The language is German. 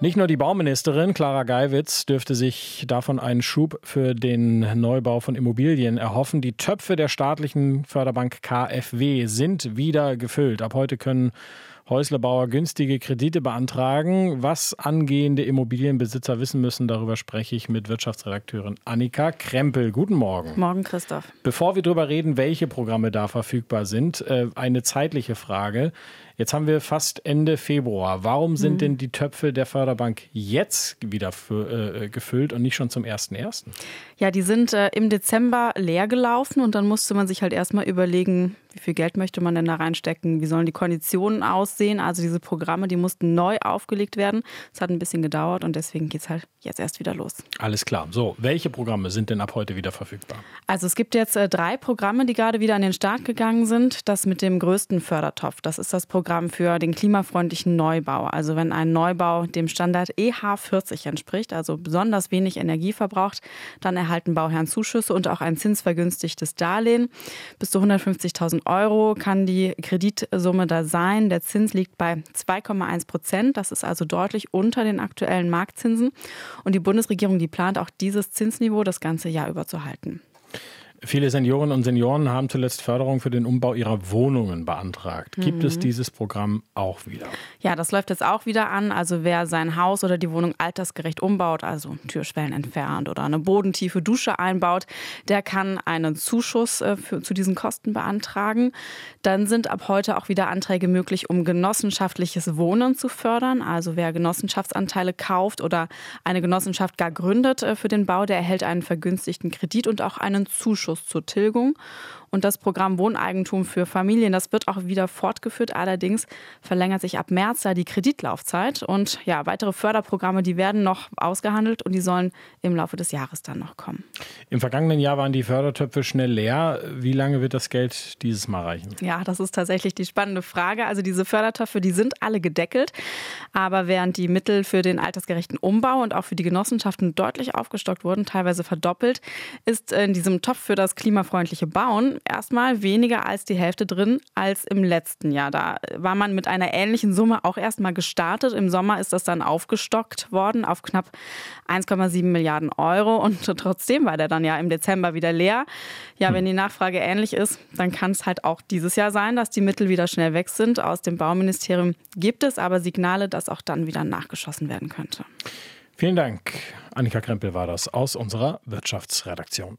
Nicht nur die Bauministerin Clara Geiwitz dürfte sich davon einen Schub für den Neubau von Immobilien erhoffen. Die Töpfe der staatlichen Förderbank KfW sind wieder gefüllt. Ab heute können Häuslebauer günstige Kredite beantragen. Was angehende Immobilienbesitzer wissen müssen, darüber spreche ich mit Wirtschaftsredakteurin Annika Krempel. Guten Morgen. Morgen, Christoph. Bevor wir darüber reden, welche Programme da verfügbar sind, äh, eine zeitliche Frage. Jetzt haben wir fast Ende Februar. Warum sind mhm. denn die Töpfe der Förderbank jetzt wieder für, äh, gefüllt und nicht schon zum 1.1.? Ja, die sind äh, im Dezember leer gelaufen und dann musste man sich halt erstmal überlegen, wie viel Geld möchte man denn da reinstecken, wie sollen die Konditionen aussehen. Also diese Programme, die mussten neu aufgelegt werden. Es hat ein bisschen gedauert und deswegen geht es halt jetzt erst wieder los. Alles klar. So, welche Programme sind denn ab heute wieder verfügbar? Also es gibt jetzt äh, drei Programme, die gerade wieder an den Start gegangen sind. Das mit dem größten Fördertopf, das ist das Programm für den klimafreundlichen Neubau. Also wenn ein Neubau dem Standard EH40 entspricht, also besonders wenig Energie verbraucht, dann erhalten Bauherren Zuschüsse und auch ein zinsvergünstigtes Darlehen. Bis zu 150.000 Euro kann die Kreditsumme da sein. Der Zins liegt bei 2,1 Prozent. Das ist also deutlich unter den aktuellen Marktzinsen. Und die Bundesregierung, die plant auch dieses Zinsniveau das ganze Jahr über zu halten. Viele Seniorinnen und Senioren haben zuletzt Förderung für den Umbau ihrer Wohnungen beantragt. Gibt mhm. es dieses Programm auch wieder? Ja, das läuft jetzt auch wieder an. Also wer sein Haus oder die Wohnung altersgerecht umbaut, also Türschwellen entfernt oder eine bodentiefe Dusche einbaut, der kann einen Zuschuss äh, für, zu diesen Kosten beantragen. Dann sind ab heute auch wieder Anträge möglich, um genossenschaftliches Wohnen zu fördern. Also wer Genossenschaftsanteile kauft oder eine Genossenschaft gar gründet äh, für den Bau, der erhält einen vergünstigten Kredit und auch einen Zuschuss Zuschuss zur Tilgung. Und das Programm Wohneigentum für Familien, das wird auch wieder fortgeführt. Allerdings verlängert sich ab März da die Kreditlaufzeit. Und ja, weitere Förderprogramme, die werden noch ausgehandelt und die sollen im Laufe des Jahres dann noch kommen. Im vergangenen Jahr waren die Fördertöpfe schnell leer. Wie lange wird das Geld dieses Mal reichen? Ja, das ist tatsächlich die spannende Frage. Also diese Fördertöpfe, die sind alle gedeckelt. Aber während die Mittel für den altersgerechten Umbau und auch für die Genossenschaften deutlich aufgestockt wurden, teilweise verdoppelt, ist in diesem Topf für das klimafreundliche Bauen erstmal weniger als die Hälfte drin als im letzten Jahr. Da war man mit einer ähnlichen Summe auch erstmal gestartet. Im Sommer ist das dann aufgestockt worden auf knapp 1,7 Milliarden Euro und trotzdem war der dann ja im Dezember wieder leer. Ja, wenn die Nachfrage ähnlich ist, dann kann es halt auch dieses Jahr sein, dass die Mittel wieder schnell weg sind. Aus dem Bauministerium gibt es aber Signale, dass auch dann wieder nachgeschossen werden könnte. Vielen Dank. Annika Krempel war das aus unserer Wirtschaftsredaktion.